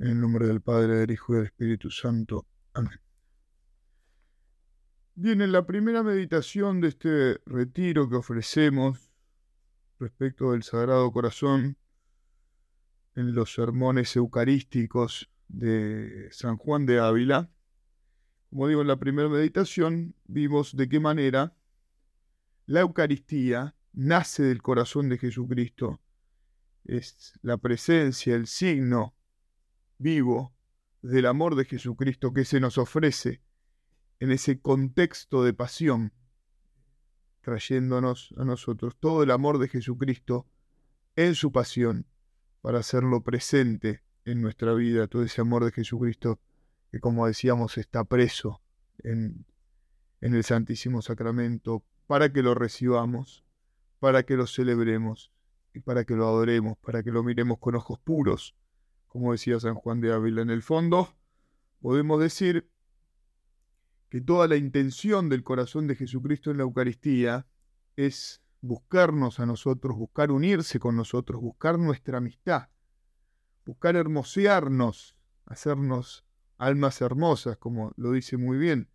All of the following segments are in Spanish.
En el nombre del Padre, del Hijo y del Espíritu Santo. Amén. Bien, en la primera meditación de este retiro que ofrecemos respecto del Sagrado Corazón, en los sermones eucarísticos de San Juan de Ávila, como digo, en la primera meditación vimos de qué manera la Eucaristía nace del corazón de Jesucristo. Es la presencia, el signo vivo del amor de Jesucristo que se nos ofrece en ese contexto de pasión, trayéndonos a nosotros todo el amor de Jesucristo en su pasión para hacerlo presente en nuestra vida, todo ese amor de Jesucristo que como decíamos está preso en, en el Santísimo Sacramento, para que lo recibamos, para que lo celebremos y para que lo adoremos, para que lo miremos con ojos puros, como decía San Juan de Ávila. En el fondo, podemos decir que toda la intención del corazón de Jesucristo en la Eucaristía es buscarnos a nosotros, buscar unirse con nosotros, buscar nuestra amistad, buscar hermosearnos, hacernos almas hermosas, como lo dice muy bien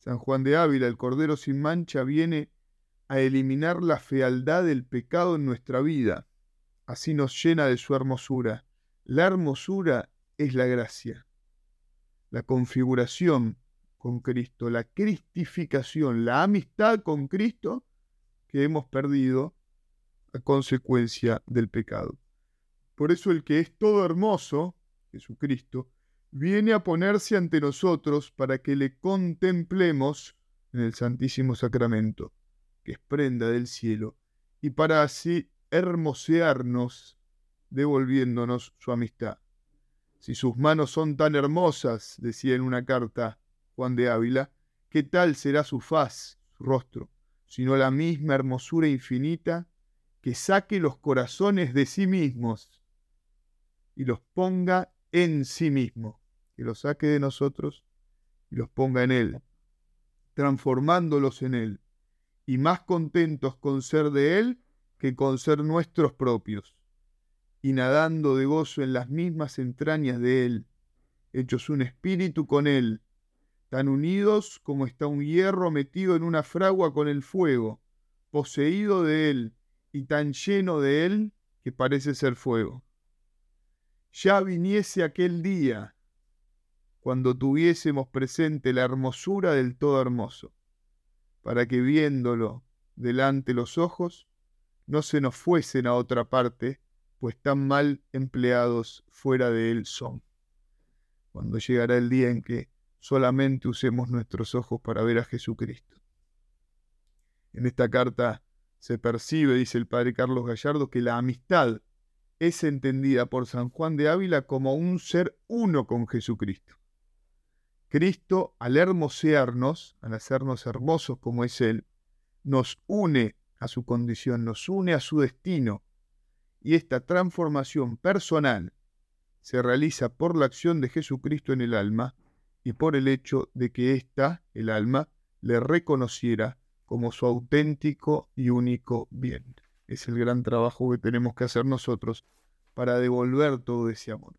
San Juan de Ávila, el Cordero sin mancha viene a eliminar la fealdad del pecado en nuestra vida, así nos llena de su hermosura. La hermosura es la gracia, la configuración con Cristo, la cristificación, la amistad con Cristo que hemos perdido a consecuencia del pecado. Por eso el que es todo hermoso, Jesucristo, viene a ponerse ante nosotros para que le contemplemos en el Santísimo Sacramento, que es prenda del cielo, y para así hermosearnos, devolviéndonos su amistad. Si sus manos son tan hermosas, decía en una carta Juan de Ávila, ¿qué tal será su faz, su rostro, sino la misma hermosura infinita que saque los corazones de sí mismos y los ponga en sí mismo, que los saque de nosotros y los ponga en Él, transformándolos en Él, y más contentos con ser de Él que con ser nuestros propios, y nadando de gozo en las mismas entrañas de Él, hechos un espíritu con Él, tan unidos como está un hierro metido en una fragua con el fuego, poseído de él y tan lleno de él que parece ser fuego. Ya viniese aquel día cuando tuviésemos presente la hermosura del todo hermoso, para que viéndolo delante los ojos, no se nos fuesen a otra parte, pues tan mal empleados fuera de él son. Cuando llegará el día en que solamente usemos nuestros ojos para ver a Jesucristo. En esta carta se percibe, dice el padre Carlos Gallardo, que la amistad es entendida por San Juan de Ávila como un ser uno con Jesucristo. Cristo, al hermosearnos, al hacernos hermosos como es Él, nos une a su condición, nos une a su destino. Y esta transformación personal se realiza por la acción de Jesucristo en el alma y por el hecho de que ésta, el alma, le reconociera como su auténtico y único bien. Es el gran trabajo que tenemos que hacer nosotros para devolver todo ese amor.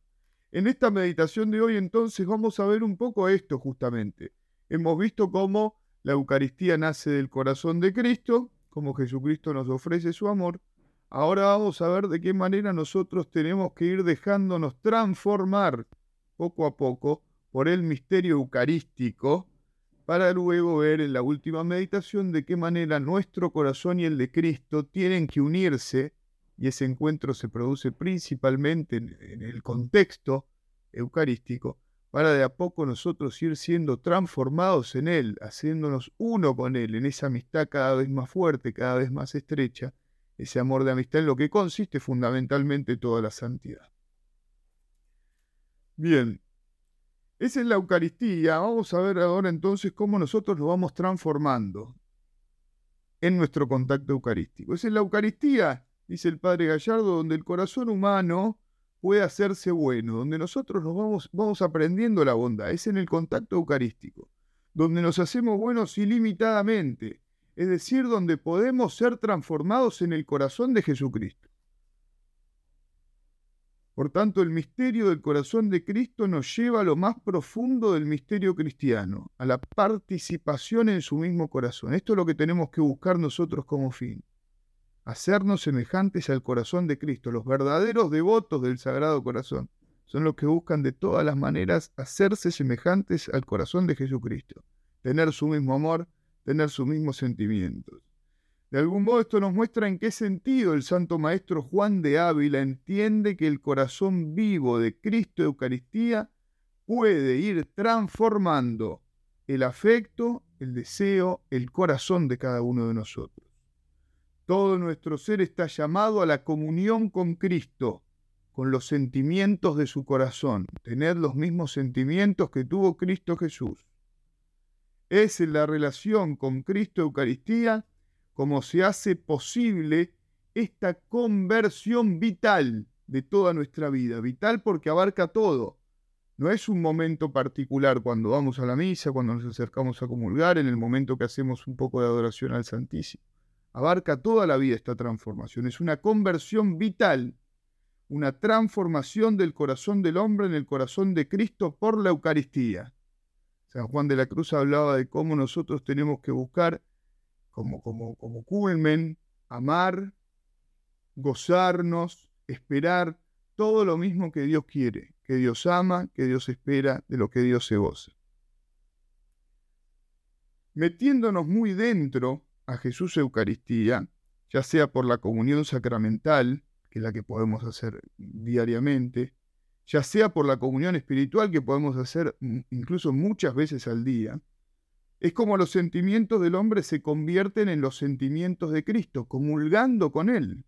En esta meditación de hoy entonces vamos a ver un poco esto justamente. Hemos visto cómo la Eucaristía nace del corazón de Cristo, cómo Jesucristo nos ofrece su amor. Ahora vamos a ver de qué manera nosotros tenemos que ir dejándonos transformar poco a poco por el misterio eucarístico, para luego ver en la última meditación de qué manera nuestro corazón y el de Cristo tienen que unirse, y ese encuentro se produce principalmente en, el contexto eucarístico, para de a poco nosotros ir siendo transformados en Él, haciéndonos uno con Él, en esa amistad cada vez más fuerte, cada vez más estrecha, ese amor de amistad en lo que consiste fundamentalmente toda la santidad. Bien, esa es la Eucaristía. Vamos a ver ahora entonces cómo nosotros lo vamos transformando en nuestro contacto eucarístico. Esa es la Eucaristía, dice el Padre Gallardo, donde el corazón humano puede hacerse bueno, donde nosotros nos vamos, vamos aprendiendo la bondad. Es en el contacto eucarístico, donde nos hacemos buenos ilimitadamente, es decir, donde podemos ser transformados en el corazón de Jesucristo. Por tanto, el misterio del corazón de Cristo nos lleva a lo más profundo del misterio cristiano, a la participación en su mismo corazón. Esto es lo que tenemos que buscar nosotros como fin. Hacernos semejantes al corazón de Cristo. Los verdaderos devotos del Sagrado Corazón son los que buscan de todas las maneras hacerse semejantes al corazón de Jesucristo. Tener su mismo amor, tener sus mismos sentimientos. De algún modo esto nos muestra en qué sentido el Santo Maestro Juan de Ávila entiende que el corazón vivo de Cristo Eucaristía puede ir transformando el afecto, el deseo, el corazón de cada uno de nosotros. Todo nuestro ser está llamado a la comunión con Cristo, con los sentimientos de su corazón, tener los mismos sentimientos que tuvo Cristo Jesús. Es la relación con Cristo Eucaristía cómo se hace posible esta conversión vital de toda nuestra vida. Vital porque abarca todo. No es un momento particular cuando vamos a la misa, cuando nos acercamos a comulgar, en el momento que hacemos un poco de adoración al Santísimo. Abarca toda la vida esta transformación. Es una conversión vital, una transformación del corazón del hombre en el corazón de Cristo por la Eucaristía. San Juan de la Cruz hablaba de cómo nosotros tenemos que buscar como, como, como culmen, amar, gozarnos, esperar todo lo mismo que Dios quiere, que Dios ama, que Dios espera, de lo que Dios se goza. Metiéndonos muy dentro a Jesús Eucaristía, ya sea por la comunión sacramental, que es la que podemos hacer diariamente, ya sea por la comunión espiritual que podemos hacer incluso muchas veces al día, es como los sentimientos del hombre se convierten en los sentimientos de Cristo, comulgando con Él.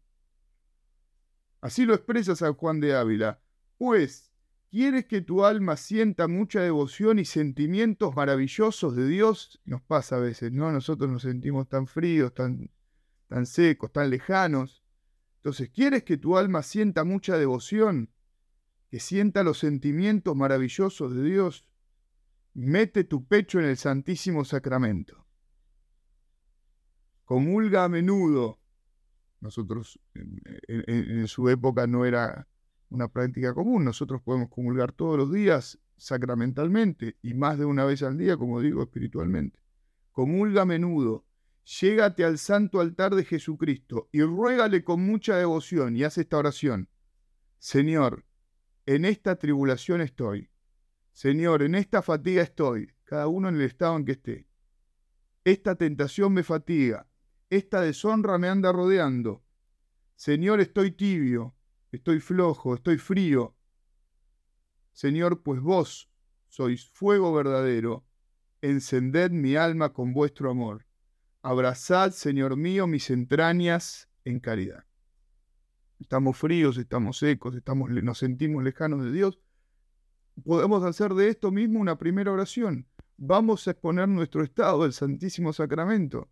Así lo expresa San Juan de Ávila. Pues, ¿quieres que tu alma sienta mucha devoción y sentimientos maravillosos de Dios? Nos pasa a veces, ¿no? Nosotros nos sentimos tan fríos, tan, tan secos, tan lejanos. Entonces, ¿quieres que tu alma sienta mucha devoción? Que sienta los sentimientos maravillosos de Dios mete tu pecho en el Santísimo Sacramento. Comulga a menudo. Nosotros en, su época no era una práctica común. Nosotros podemos comulgar todos los días sacramentalmente y más de una vez al día, como digo, espiritualmente. Comulga a menudo. Llégate al santo altar de Jesucristo y ruégale con mucha devoción y haz esta oración. Señor, en esta tribulación estoy Señor, en esta fatiga estoy, cada uno en el estado en que esté. Esta tentación me fatiga, esta deshonra me anda rodeando. Señor, estoy tibio, estoy flojo, estoy frío. Señor, pues vos sois fuego verdadero, encended mi alma con vuestro amor. Abrazad, Señor mío, mis entrañas en caridad. Estamos fríos, estamos secos, estamos, nos sentimos lejanos de Dios podemos hacer de esto mismo una primera oración. Vamos a exponer nuestro estado del Santísimo Sacramento.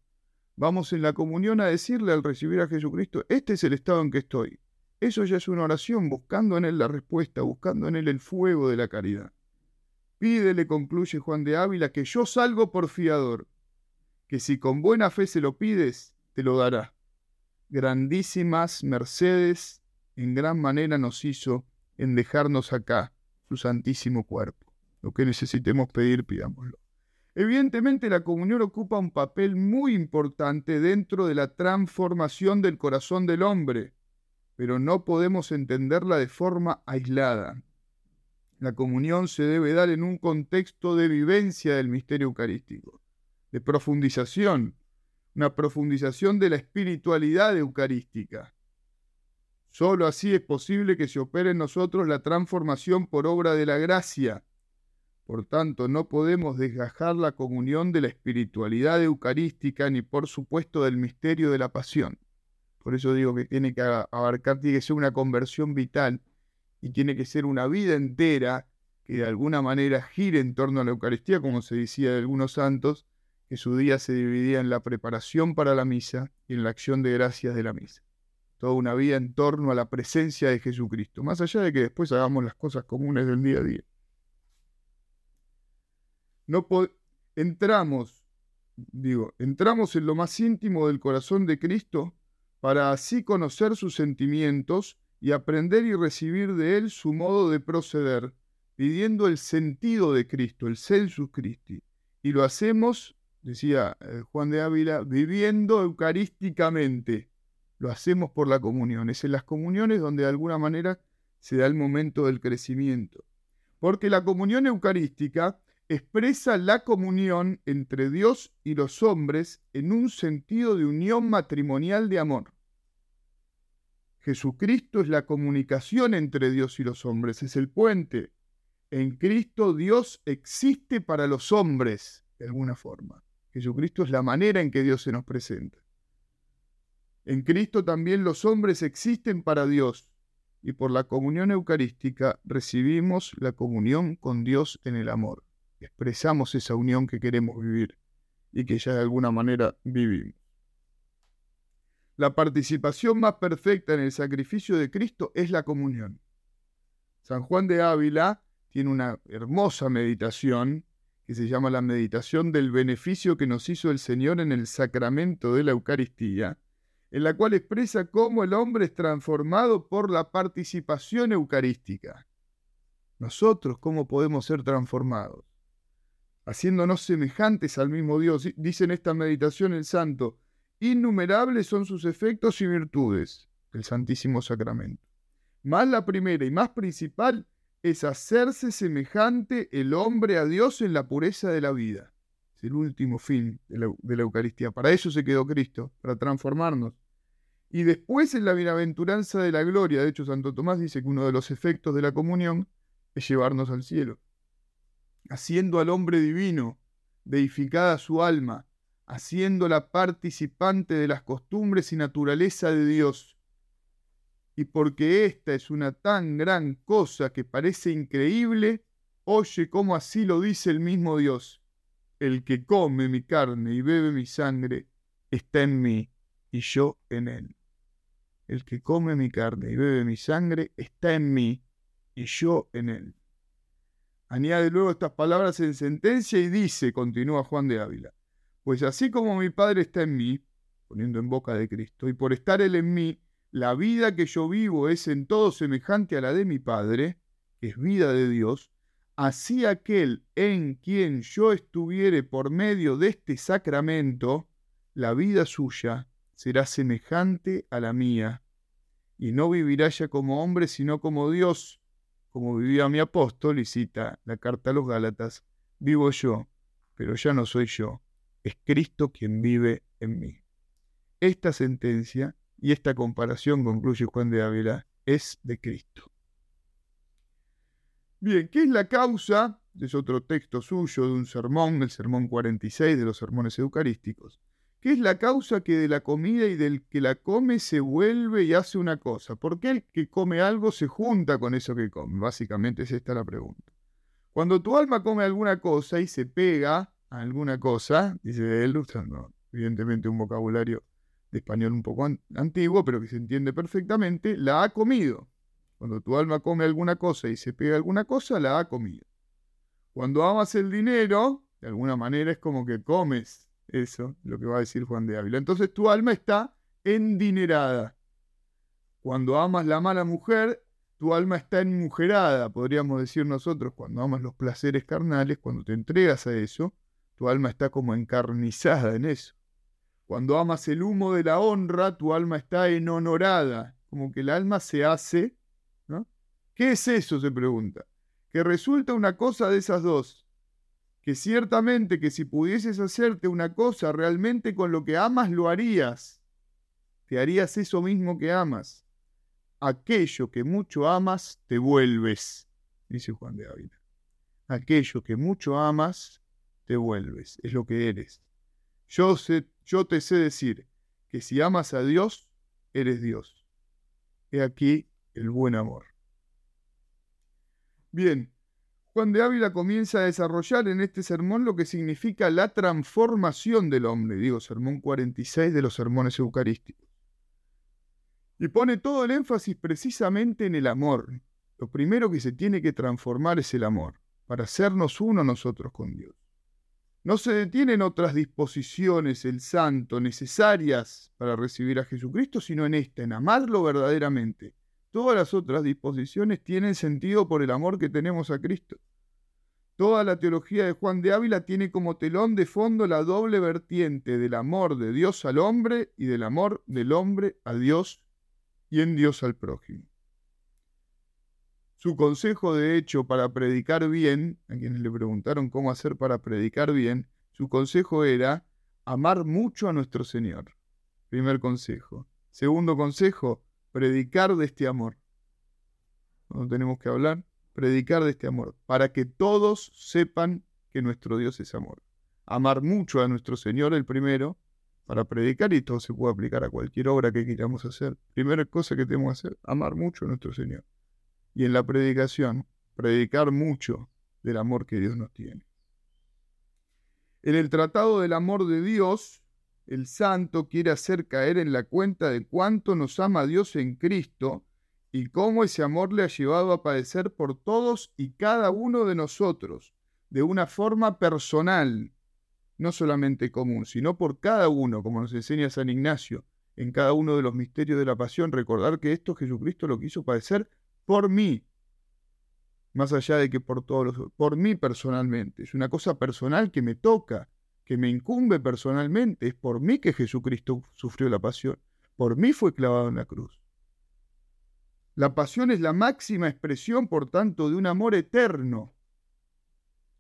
Vamos en la comunión a decirle al recibir a Jesucristo, este es el estado en que estoy. Eso ya es una oración, buscando en él la respuesta, buscando en él el fuego de la caridad. Pídele, concluye Juan de Ávila, que yo salgo por fiador, que si con buena fe se lo pides, te lo dará. Grandísimas mercedes en gran manera nos hizo en dejarnos acá, su santísimo cuerpo. Lo que necesitemos pedir, pidámoslo. Evidentemente la comunión ocupa un papel muy importante dentro de la transformación del corazón del hombre, pero no podemos entenderla de forma aislada. La comunión se debe dar en un contexto de vivencia del misterio eucarístico, de profundización, una profundización de la espiritualidad eucarística. Solo así es posible que se opere en nosotros la transformación por obra de la gracia. Por tanto, no podemos desgajar la comunión de la espiritualidad eucarística ni por supuesto del misterio de la pasión. Por eso digo que tiene que abarcar, tiene que ser una conversión vital y tiene que ser una vida entera que de alguna manera gire en torno a la Eucaristía, como se decía de algunos santos, que su día se dividía en la preparación para la misa y en la acción de gracias de la misa. Toda una vida en torno a la presencia de Jesucristo, más allá de que después hagamos las cosas comunes del día a día. No entramos, digo, entramos en lo más íntimo del corazón de Cristo para así conocer sus sentimientos y aprender y recibir de Él su modo de proceder, pidiendo el sentido de Cristo, el sensus Christi. Y lo hacemos, decía eh, Juan de Ávila, viviendo eucarísticamente. Lo hacemos por la comunión. Es en las comuniones donde de alguna manera se da el momento del crecimiento. Porque la comunión eucarística expresa la comunión entre Dios y los hombres en un sentido de unión matrimonial de amor. Jesucristo es la comunicación entre Dios y los hombres, es el puente. En Cristo Dios existe para los hombres, de alguna forma. Jesucristo es la manera en que Dios se nos presenta. En Cristo también los hombres existen para Dios y por la comunión eucarística recibimos la comunión con Dios en el amor expresamos esa unión que queremos vivir y que ya de alguna manera vivimos. La participación más perfecta en el sacrificio de Cristo es la comunión. San Juan de Ávila tiene una hermosa meditación que se llama la meditación del beneficio que nos hizo el Señor en el sacramento de la Eucaristía, en la cual expresa cómo el hombre es transformado por la participación eucarística. Nosotros, ¿cómo podemos ser transformados? haciéndonos semejantes al mismo Dios. Dice en esta meditación el santo, innumerables son sus efectos y virtudes del Santísimo Sacramento. Más la primera y más principal es hacerse semejante el hombre a Dios en la pureza de la vida. Es el último fin de la, Eucaristía. Para eso se quedó Cristo, para transformarnos. Y después en la bienaventuranza de la gloria, de hecho Santo Tomás dice que uno de los efectos de la comunión es llevarnos al cielo haciendo al hombre divino, deificada su alma, haciéndola participante de las costumbres y naturaleza de Dios. Y porque esta es una tan gran cosa que parece increíble, oye cómo así lo dice el mismo Dios. El que come mi carne y bebe mi sangre está en mí y yo en él. El que come mi carne y bebe mi sangre está en mí y yo en él. Añade luego estas palabras en sentencia y dice, continúa Juan de Ávila, pues así como mi Padre está en mí, poniendo en boca de Cristo, y por estar Él en mí, la vida que yo vivo es en todo semejante a la de mi Padre, que es vida de Dios, así aquel en quien yo estuviere por medio de este sacramento, la vida suya será semejante a la mía, y no vivirá ya como hombre, sino como Dios, como vivía mi apóstol, y cita la carta a los Gálatas, vivo yo, pero ya no soy yo, es Cristo quien vive en mí. Esta sentencia y esta comparación, concluye Juan de Ávila, es de Cristo. Bien, ¿qué es la causa? Es otro texto suyo de un sermón, el sermón 46 de los sermones eucarísticos. ¿Qué es la causa que de la comida y del que la come se vuelve y hace una cosa? ¿Por qué el que come algo se junta con eso que come? Básicamente es esta la pregunta. Cuando tu alma come alguna cosa y se pega a alguna cosa, dice él, usando evidentemente un vocabulario de español un poco antiguo, pero que se entiende perfectamente, la ha comido. Cuando tu alma come alguna cosa y se pega alguna cosa, la ha comido. Cuando amas el dinero, de alguna manera es como que comes eso, lo que va a decir Juan de Ávila. Entonces tu alma está endinerada. Cuando amas la mala mujer, tu alma está enmujerada, podríamos decir nosotros, cuando amas los placeres carnales, cuando te entregas a eso, tu alma está como encarnizada en eso. Cuando amas el humo de la honra, tu alma está enhonorada, como que el alma se hace. ¿Qué es eso? se pregunta. Que resulta una cosa de esas dos, que ciertamente que si pudieses hacerte una cosa realmente con lo que amas, lo harías. Te harías eso mismo que amas. Aquello que mucho amas, te vuelves, dice Juan de Ávila. Aquello que mucho amas, te vuelves, es lo que eres. Sé, yo te sé decir que si amas a Dios, eres Dios. He aquí el buen amor. Bien, Juan de Ávila comienza a desarrollar en este sermón lo que significa la transformación del hombre, digo, sermón 46 de los sermones eucarísticos. Y pone todo el énfasis precisamente en el amor. Lo primero que se tiene que transformar es el amor, para hacernos uno nosotros con Dios. No se detienen otras disposiciones, el santo, necesarias para recibir a Jesucristo, sino en esta, en amarlo verdaderamente Todas las otras disposiciones tienen sentido por el amor que tenemos a Cristo. Toda la teología de Juan de Ávila tiene como telón de fondo la doble vertiente del amor de Dios al hombre y del amor del hombre a Dios y en Dios al prójimo. Su consejo, de hecho, para predicar bien, a quienes le preguntaron cómo hacer para predicar bien, su consejo era amar mucho a nuestro Señor. Primer consejo. Segundo consejo, predicar de este amor. No tenemos que hablar, predicar de este amor, para que todos sepan que nuestro Dios es amor. Amar mucho a nuestro Señor el primero, para predicar, y todo se puede aplicar a cualquier obra que queramos hacer. Primera cosa que tenemos que hacer, amar mucho a nuestro Señor. Y en la predicación, predicar mucho del amor que Dios nos tiene. En el Tratado del Amor de Dios, el santo quiere hacer caer en la cuenta de cuánto nos ama Dios en Cristo y cómo ese amor le ha llevado a padecer por todos y cada uno de nosotros, de una forma personal, no solamente común, sino por cada uno, como nos enseña San Ignacio, en cada uno de los misterios de la pasión, recordar que esto Jesucristo lo quiso padecer por mí, más allá de que por todos los, por mí personalmente, es una cosa personal que me toca, que me incumbe personalmente. Es por mí que Jesucristo sufrió la pasión. Por mí fue clavado en la cruz. La pasión es la máxima expresión, por tanto, de un amor eterno.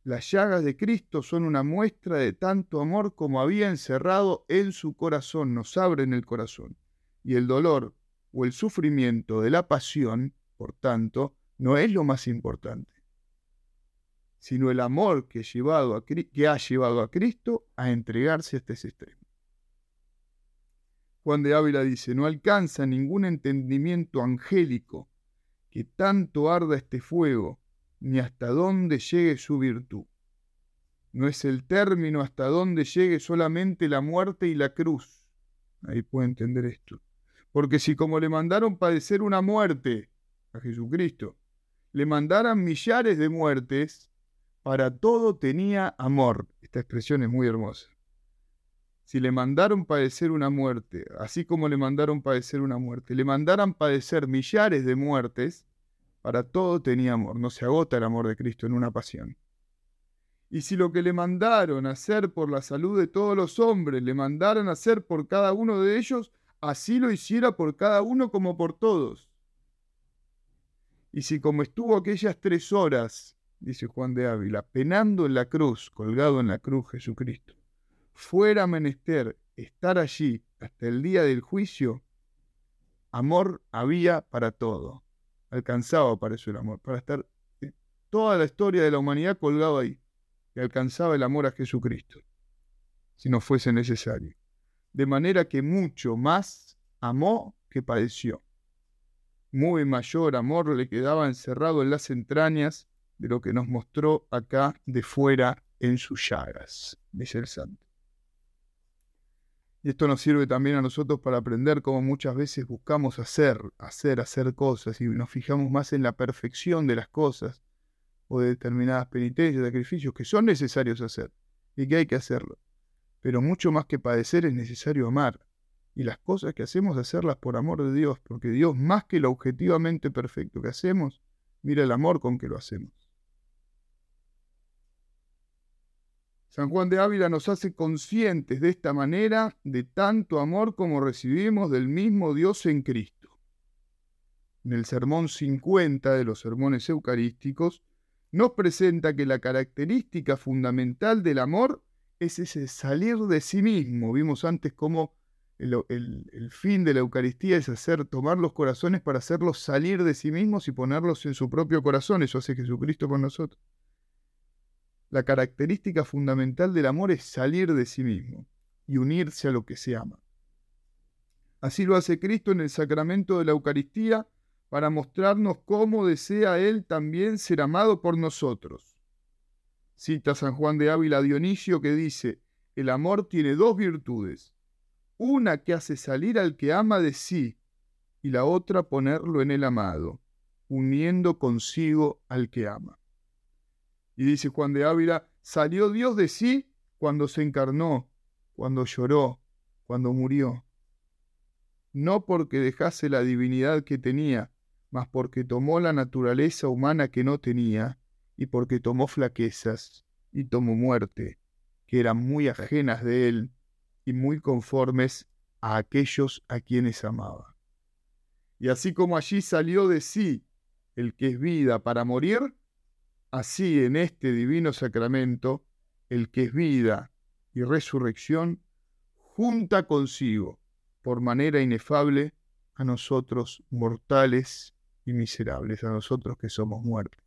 Las llagas de Cristo son una muestra de tanto amor como había encerrado en su corazón, nos abren el corazón. Y el dolor o el sufrimiento de la pasión, por tanto, no es lo más importante sino el amor que, a, ha llevado a Cristo a entregarse hasta ese extremo. Juan de Ávila dice, no alcanza ningún entendimiento angélico que tanto arda este fuego, ni hasta dónde llegue su virtud. No es el término hasta dónde llegue solamente la muerte y la cruz. Ahí puede entender esto. Porque si como le mandaron padecer una muerte a Jesucristo, le mandaran millares de muertes, para todo tenía amor. Esta expresión es muy hermosa. Si le mandaron padecer una muerte, así como le mandaron padecer una muerte, le mandaran padecer millares de muertes, para todo tenía amor. No se agota el amor de Cristo en una pasión. Y si lo que le mandaron hacer por la salud de todos los hombres, le mandaran hacer por cada uno de ellos, así lo hiciera por cada uno como por todos. Y si como estuvo aquellas tres horas dice Juan de Ávila, penando en la cruz, colgado en la cruz Jesucristo, fuera menester estar allí hasta el día del juicio, amor había para todo. Alcanzaba para eso el amor, para estar eh, toda la historia de la humanidad colgado ahí, y alcanzaba el amor a Jesucristo, si no fuese necesario. De manera que mucho más amó que padeció. Muy mayor amor le quedaba encerrado en las entrañas de lo que nos mostró acá de fuera en sus llagas, dice el santo. Y esto nos sirve también a nosotros para aprender cómo muchas veces buscamos hacer, hacer, hacer cosas y nos fijamos más en la perfección de las cosas o de determinadas penitencias, sacrificios que son necesarios hacer y que hay que hacerlo. Pero mucho más que padecer es necesario amar. Y las cosas que hacemos, hacerlas por amor de Dios, porque Dios, más que lo objetivamente perfecto que hacemos, mira el amor con que lo hacemos. San Juan de Ávila nos hace conscientes de esta manera de tanto amor como recibimos del mismo Dios en Cristo. En el sermón 50 de los sermones eucarísticos, nos presenta que la característica fundamental del amor es ese salir de sí mismo. Vimos antes cómo el, fin de la Eucaristía es hacer, tomar los corazones para hacerlos salir de sí mismos y ponerlos en su propio corazón. Eso hace Jesucristo con nosotros la característica fundamental del amor es salir de sí mismo y unirse a lo que se ama. Así lo hace Cristo en el sacramento de la Eucaristía para mostrarnos cómo desea Él también ser amado por nosotros. Cita San Juan de Ávila Dionisio que dice, el amor tiene dos virtudes, una que hace salir al que ama de sí y la otra ponerlo en el amado, uniendo consigo al que ama. Y dice Juan de Ávila, salió Dios de sí cuando se encarnó, cuando lloró, cuando murió. No porque dejase la divinidad que tenía, mas porque tomó la naturaleza humana que no tenía, y porque tomó flaquezas, y tomó muerte, que eran muy ajenas de él, y muy conformes a aquellos a quienes amaba. Y así como allí salió de sí el que es vida para morir, así en este divino sacramento, el que es vida y resurrección, junta consigo, por manera inefable, a nosotros mortales y miserables, a nosotros que somos muertos.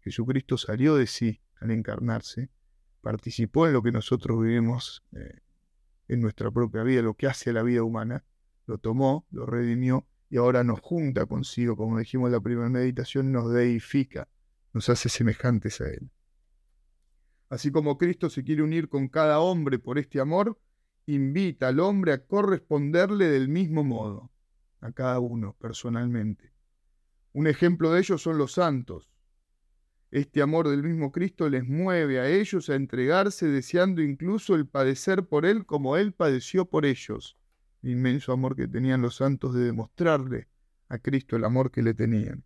Jesucristo salió de sí al encarnarse, participó en lo que nosotros vivimos eh, en nuestra propia vida, lo que hace a la vida humana, lo tomó, lo redimió y ahora nos junta consigo, como dijimos en la primera meditación, nos deifica, nos hace semejantes a Él. Así como Cristo se quiere unir con cada hombre por este amor, invita al hombre a corresponderle del mismo modo, a cada uno personalmente. Un ejemplo de ello son los santos. Este amor del mismo Cristo les mueve a ellos a entregarse deseando incluso el padecer por Él como Él padeció por ellos. El inmenso amor que tenían los santos de demostrarle a Cristo el amor que le tenían.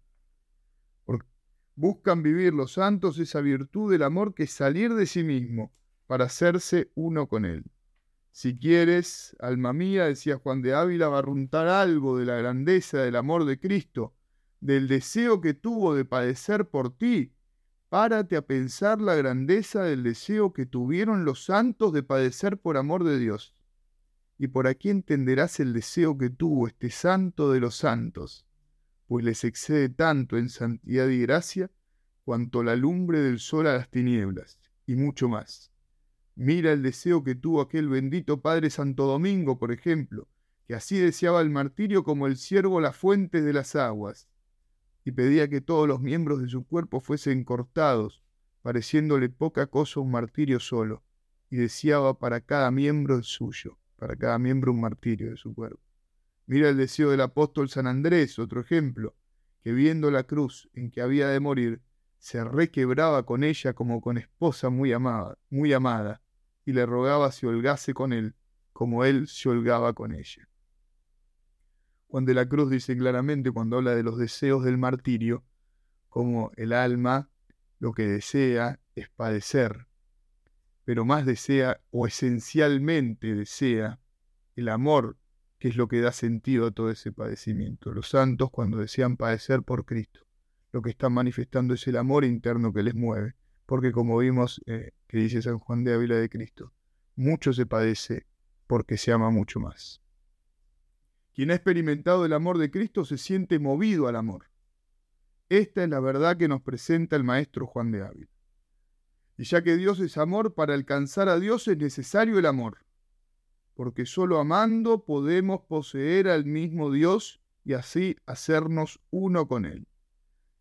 buscan vivir los santos esa virtud del amor que es salir de sí mismo para hacerse uno con Él. Si quieres, alma mía, decía Juan de Ávila, barruntar algo de la grandeza del amor de Cristo, del deseo que tuvo de padecer por ti, párate a pensar la grandeza del deseo que tuvieron los santos de padecer por amor de Dios. Y por aquí entenderás el deseo que tuvo este santo de los santos, pues les excede tanto en santidad y gracia cuanto la lumbre del sol a las tinieblas, y mucho más. Mira el deseo que tuvo aquel bendito Padre Santo Domingo, por ejemplo, que así deseaba el martirio como el ciervo las fuentes de las aguas, y pedía que todos los miembros de su cuerpo fuesen cortados, pareciéndole poca cosa un martirio solo, y deseaba para cada miembro el suyo, para cada miembro un martirio de su cuerpo. Mira el deseo del apóstol San Andrés, otro ejemplo, que viendo la cruz en que había de morir, se requebraba con ella como con esposa muy amada, muy amada, y le rogaba se holgase con él, como él se holgaba con ella. Juan de la Cruz dice claramente cuando habla de los deseos del martirio, como el alma lo que desea es padecer, pero más desea o esencialmente desea el amor, que es lo que da sentido a todo ese padecimiento. Los santos cuando desean padecer por Cristo, lo que están manifestando es el amor interno que les mueve, porque como vimos eh, que dice San Juan de Ávila de Cristo, mucho se padece porque se ama mucho más. Quien ha experimentado el amor de Cristo se siente movido al amor. Esta es la verdad que nos presenta el maestro Juan de Ávila. Y ya que Dios es amor, para alcanzar a Dios es necesario el amor, porque solo amando podemos poseer al mismo Dios y así hacernos uno con Él.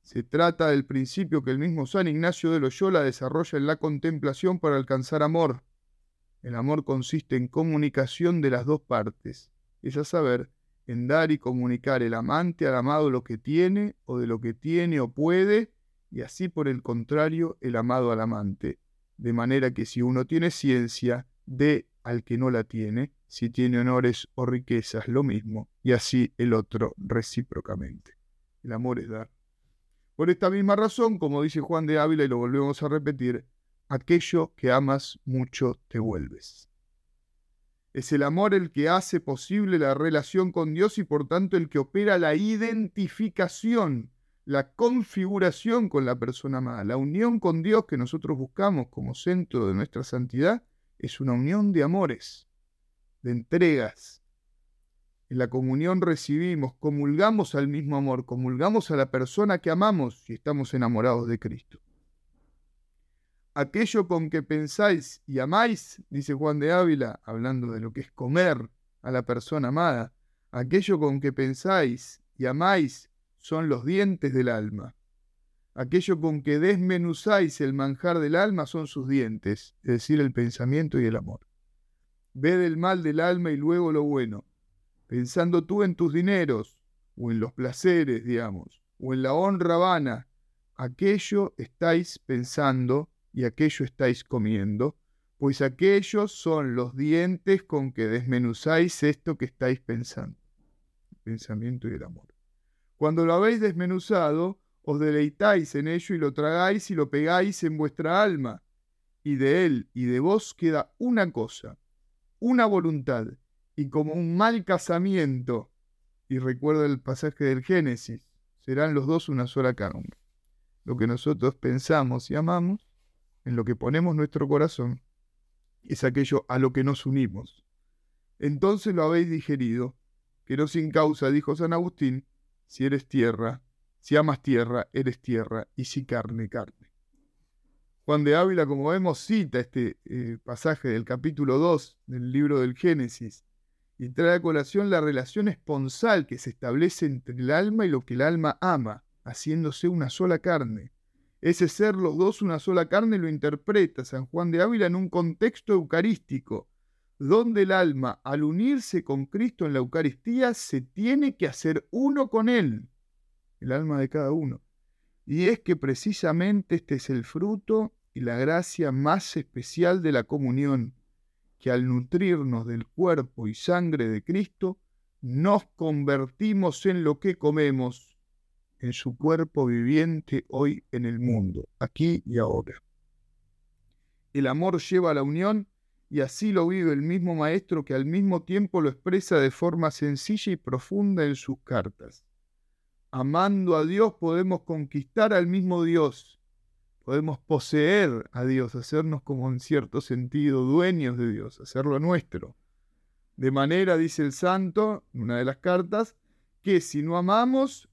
Se trata del principio que el mismo San Ignacio de Loyola desarrolla en la contemplación para alcanzar amor. El amor consiste en comunicación de las dos partes, es a saber, en dar y comunicar el amante al amado lo que tiene o de lo que tiene o puede, y así por el contrario el amado al amante, de manera que si uno tiene ciencia, dé al que no la tiene, si tiene honores o riquezas, lo mismo, y así el otro recíprocamente. El amor es dar. Por esta misma razón, como dice Juan de Ávila, y lo volvemos a repetir, aquello que amas mucho te vuelves. Es el amor el que hace posible la relación con Dios y por tanto el que opera la identificación, la configuración con la persona amada. La unión con Dios que nosotros buscamos como centro de nuestra santidad es una unión de amores, de entregas. En la comunión recibimos, comulgamos al mismo amor, comulgamos a la persona que amamos si estamos enamorados de Cristo aquello con que pensáis y amáis, dice Juan de Ávila, hablando de lo que es comer a la persona amada, aquello con que pensáis y amáis son los dientes del alma. Aquello con que desmenuzáis el manjar del alma son sus dientes, es decir, el pensamiento y el amor. Ved el mal del alma y luego lo bueno, pensando tú en tus dineros, o en los placeres, digamos, o en la honra vana, aquello estáis pensando y aquello estáis comiendo, pues aquellos son los dientes con que desmenuzáis esto que estáis pensando. El pensamiento y el amor. Cuando lo habéis desmenuzado, os deleitáis en ello y lo tragáis y lo pegáis en vuestra alma. Y de él y de vos queda una cosa, una voluntad, y como un mal casamiento, y recuerda el pasaje del Génesis, serán los dos una sola carne. Lo que nosotros pensamos y amamos, en lo que ponemos nuestro corazón, es aquello a lo que nos unimos. Entonces lo habéis digerido, que no sin causa, dijo San Agustín, si eres tierra, si amas tierra, eres tierra, y si carne, carne. Juan de Ávila, como vemos, cita este eh, pasaje del capítulo 2 del libro del Génesis y trae a colación la relación esponsal que se establece entre el alma y lo que el alma ama, haciéndose una sola carne. Ese ser los dos una sola carne lo interpreta San Juan de Ávila en un contexto eucarístico, donde el alma, al unirse con Cristo en la Eucaristía, se tiene que hacer uno con Él, el alma de cada uno. Y es que precisamente este es el fruto y la gracia más especial de la comunión, que al nutrirnos del cuerpo y sangre de Cristo, nos convertimos en lo que comemos, en su cuerpo viviente hoy en el mundo, aquí y ahora. El amor lleva a la unión y así lo vive el mismo maestro que al mismo tiempo lo expresa de forma sencilla y profunda en sus cartas. Amando a Dios podemos conquistar al mismo Dios, podemos poseer a Dios, hacernos como en cierto sentido dueños de Dios, hacerlo nuestro. De manera, dice el santo, en una de las cartas, que si no amamos,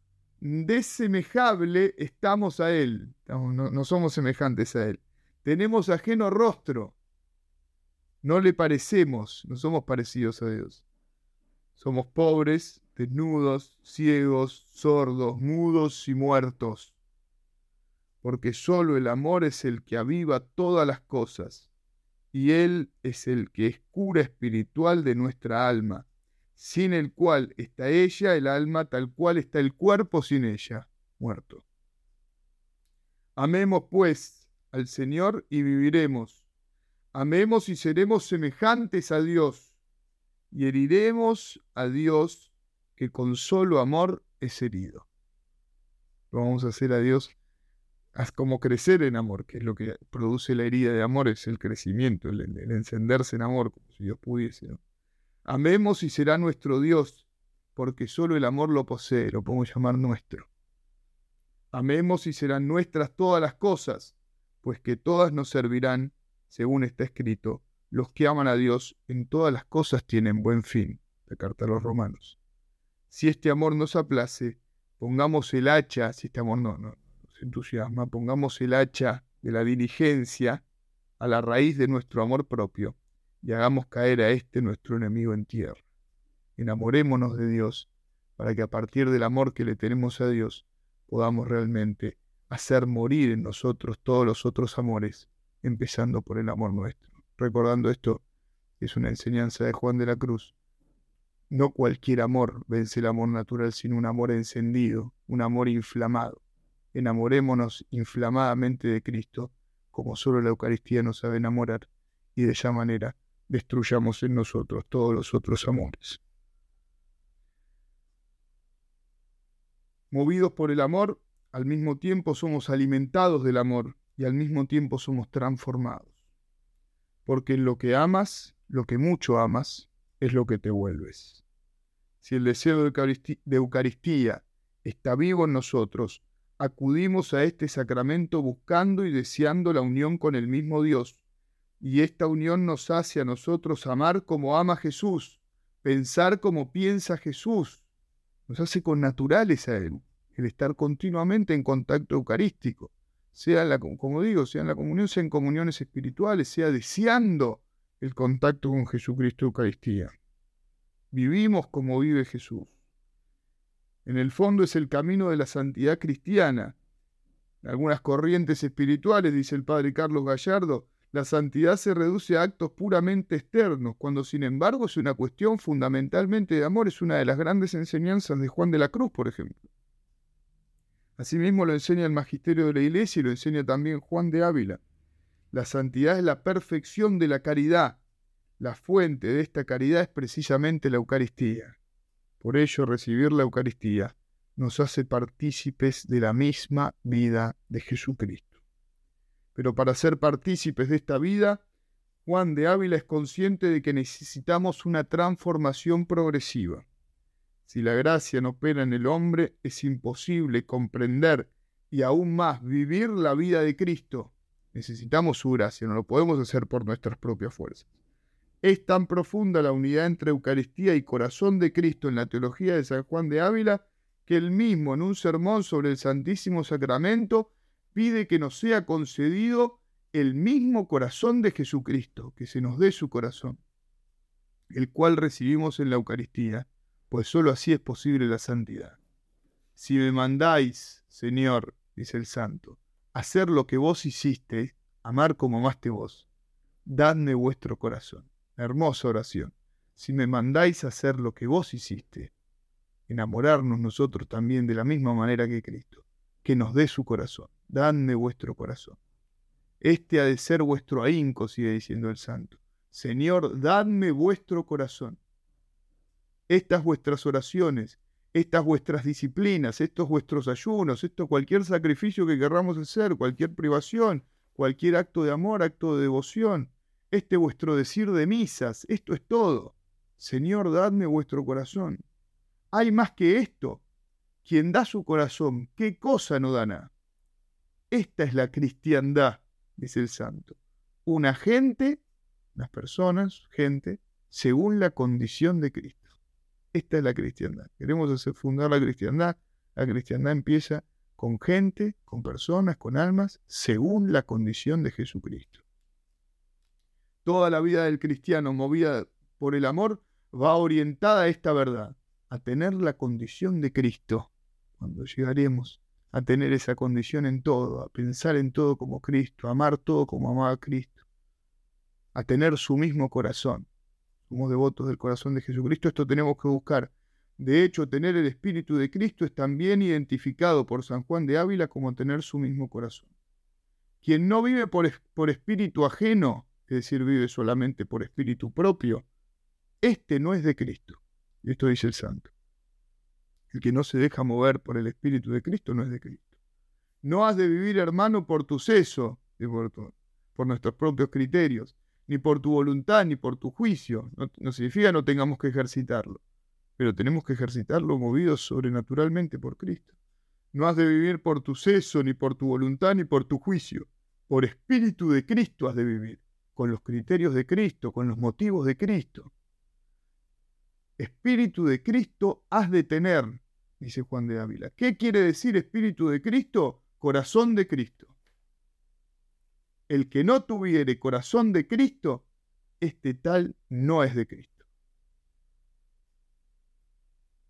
desemejable estamos a Él, no, somos semejantes a Él. Tenemos ajeno rostro, no le parecemos, no somos parecidos a Dios. Somos pobres, desnudos, ciegos, sordos, mudos y muertos. Porque solo el amor es el que aviva todas las cosas, y Él es el que es cura espiritual de nuestra alma, sin el cual está ella, el alma, tal cual está el cuerpo sin ella, muerto. Amemos pues al Señor y viviremos Amemos y seremos semejantes a Dios, y heriremos a Dios que con solo amor es herido. Lo vamos a hacer a Dios como crecer en amor, que es lo que produce la herida de amor, es el crecimiento, el, encenderse en amor, como si Dios pudiese. Amemos y será nuestro Dios, porque solo el amor lo posee, lo podemos llamar nuestro. Amemos y serán nuestras todas las cosas, pues que todas nos servirán según está escrito, los que aman a Dios en todas las cosas tienen buen fin. La carta a los romanos. Si este amor nos aplace, pongamos el hacha, si este amor no, nos entusiasma, pongamos el hacha de la diligencia a la raíz de nuestro amor propio y hagamos caer a este nuestro enemigo en tierra. Enamorémonos de Dios para que a partir del amor que le tenemos a Dios podamos realmente hacer morir en nosotros todos los otros amores empezando por el amor nuestro. Recordando esto, es una enseñanza de Juan de la Cruz. No cualquier amor vence el amor natural, sino un amor encendido, un amor inflamado. Enamorémonos inflamadamente de Cristo, como solo la Eucaristía nos sabe enamorar, y de esa manera destruyamos en nosotros todos los otros amores. Movidos por el amor, al mismo tiempo somos alimentados del amor, y al mismo tiempo somos transformados. Porque lo que amas, lo que mucho amas, es lo que te vuelves. Si el deseo de Eucaristía, está vivo en nosotros, acudimos a este sacramento buscando y deseando la unión con el mismo Dios, y esta unión nos hace a nosotros amar como ama Jesús, pensar como piensa Jesús, nos hace con naturales a Él, el estar continuamente en contacto eucarístico sea, la, como digo, sea en la comunión, sea en comuniones espirituales, sea deseando el contacto con Jesucristo Eucaristía. Vivimos como vive Jesús. En el fondo es el camino de la santidad cristiana. En algunas corrientes espirituales, dice el padre Carlos Gallardo, la santidad se reduce a actos puramente externos, cuando sin embargo es una cuestión fundamentalmente de amor, es una de las grandes enseñanzas de Juan de la Cruz, por ejemplo. Asimismo lo enseña el magisterio de la Iglesia y lo enseña también Juan de Ávila. La santidad es la perfección de la caridad. La fuente de esta caridad es precisamente la Eucaristía. Por ello, recibir la Eucaristía nos hace partícipes de la misma vida de Jesucristo. Pero para ser partícipes de esta vida, Juan de Ávila es consciente de que necesitamos una transformación progresiva. Si la gracia no opera en el hombre, es imposible comprender y aún más vivir la vida de Cristo. Necesitamos su gracia, no lo podemos hacer por nuestras propias fuerzas. Es tan profunda la unidad entre Eucaristía y corazón de Cristo en la teología de San Juan de Ávila que él mismo en un sermón sobre el Santísimo Sacramento pide que nos sea concedido el mismo corazón de Jesucristo, que se nos dé su corazón, el cual recibimos en la Eucaristía, pues sólo así es posible la santidad. Si me mandáis, Señor, dice el santo, hacer lo que vos hiciste, amar como amaste vos, dadme vuestro corazón. Hermosa oración. Si me mandáis hacer lo que vos hiciste, enamorarnos nosotros también de la misma manera que Cristo, que nos dé su corazón, dadme vuestro corazón. Este ha de ser vuestro ahínco, sigue diciendo el santo. Señor, dadme vuestro corazón. Estas vuestras oraciones, estas vuestras disciplinas, estos vuestros ayunos, esto cualquier sacrificio que querramos hacer, cualquier privación, cualquier acto de amor, acto de devoción, este vuestro decir de misas, esto es todo. Señor, dadme vuestro corazón. Hay más que esto. Quien da su corazón, ¿qué cosa no da Esta es la cristiandad, dice el santo. Una gente, unas personas, gente, según la condición de Cristo. Esta es la cristiandad. Queremos hacer fundar la cristiandad. La cristiandad empieza con gente, con personas, con almas, según la condición de Jesucristo. Toda la vida del cristiano movida por el amor va orientada a esta verdad, a tener la condición de Cristo. Cuando llegaremos a tener esa condición en todo, a pensar en todo como Cristo, a amar todo como amaba Cristo, a tener su mismo corazón. Somos devotos del corazón de Jesucristo, esto tenemos que buscar. De hecho, tener el Espíritu de Cristo es también identificado por San Juan de Ávila como tener su mismo corazón. Quien no vive por, por espíritu ajeno, es decir, vive solamente por espíritu propio, este no es de Cristo. Esto dice el santo. El que no se deja mover por el espíritu de Cristo no es de Cristo. No has de vivir, hermano, por tu seso, por, por nuestros propios criterios, ni por tu voluntad, ni por tu juicio. No, no significa no tengamos que ejercitarlo, pero tenemos que ejercitarlo movidos sobrenaturalmente por Cristo. No has de vivir por tu seso, ni por tu voluntad, ni por tu juicio. Por espíritu de Cristo has de vivir con los criterios de Cristo, con los motivos de Cristo. Espíritu de Cristo has de tener, dice Juan de Ávila. ¿Qué quiere decir Espíritu de Cristo? Corazón de Cristo. El que no tuviere corazón de Cristo, este tal no es de Cristo.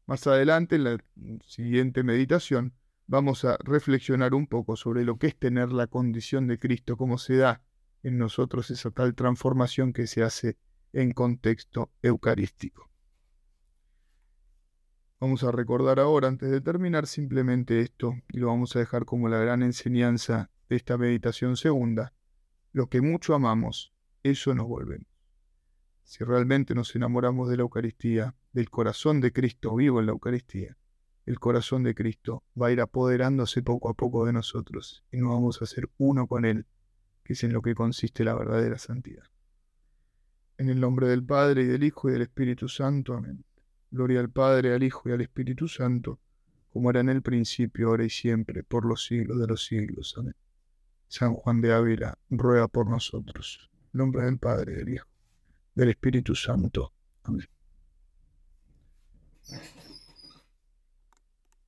Más adelante, en la siguiente meditación, vamos a reflexionar un poco sobre lo que es tener la condición de Cristo, cómo se da en nosotros esa tal transformación que se hace en contexto eucarístico. Vamos a recordar ahora, antes de terminar, simplemente esto, y lo vamos a dejar como la gran enseñanza de esta meditación segunda. Lo que mucho amamos, eso nos volvemos. Si realmente nos enamoramos de la Eucaristía, del corazón de Cristo vivo en la Eucaristía, el corazón de Cristo va a ir apoderándose poco a poco de nosotros y nos vamos a hacer uno con Él que es en lo que consiste la verdadera santidad. En el nombre del Padre y del Hijo y del Espíritu Santo. Amén. Gloria al Padre, al Hijo y al Espíritu Santo, como era en el principio, ahora y siempre, por los siglos de los siglos. Amén. San Juan de Ávila, ruega por nosotros. En nombre del Padre, del Hijo, del Espíritu Santo. Amén.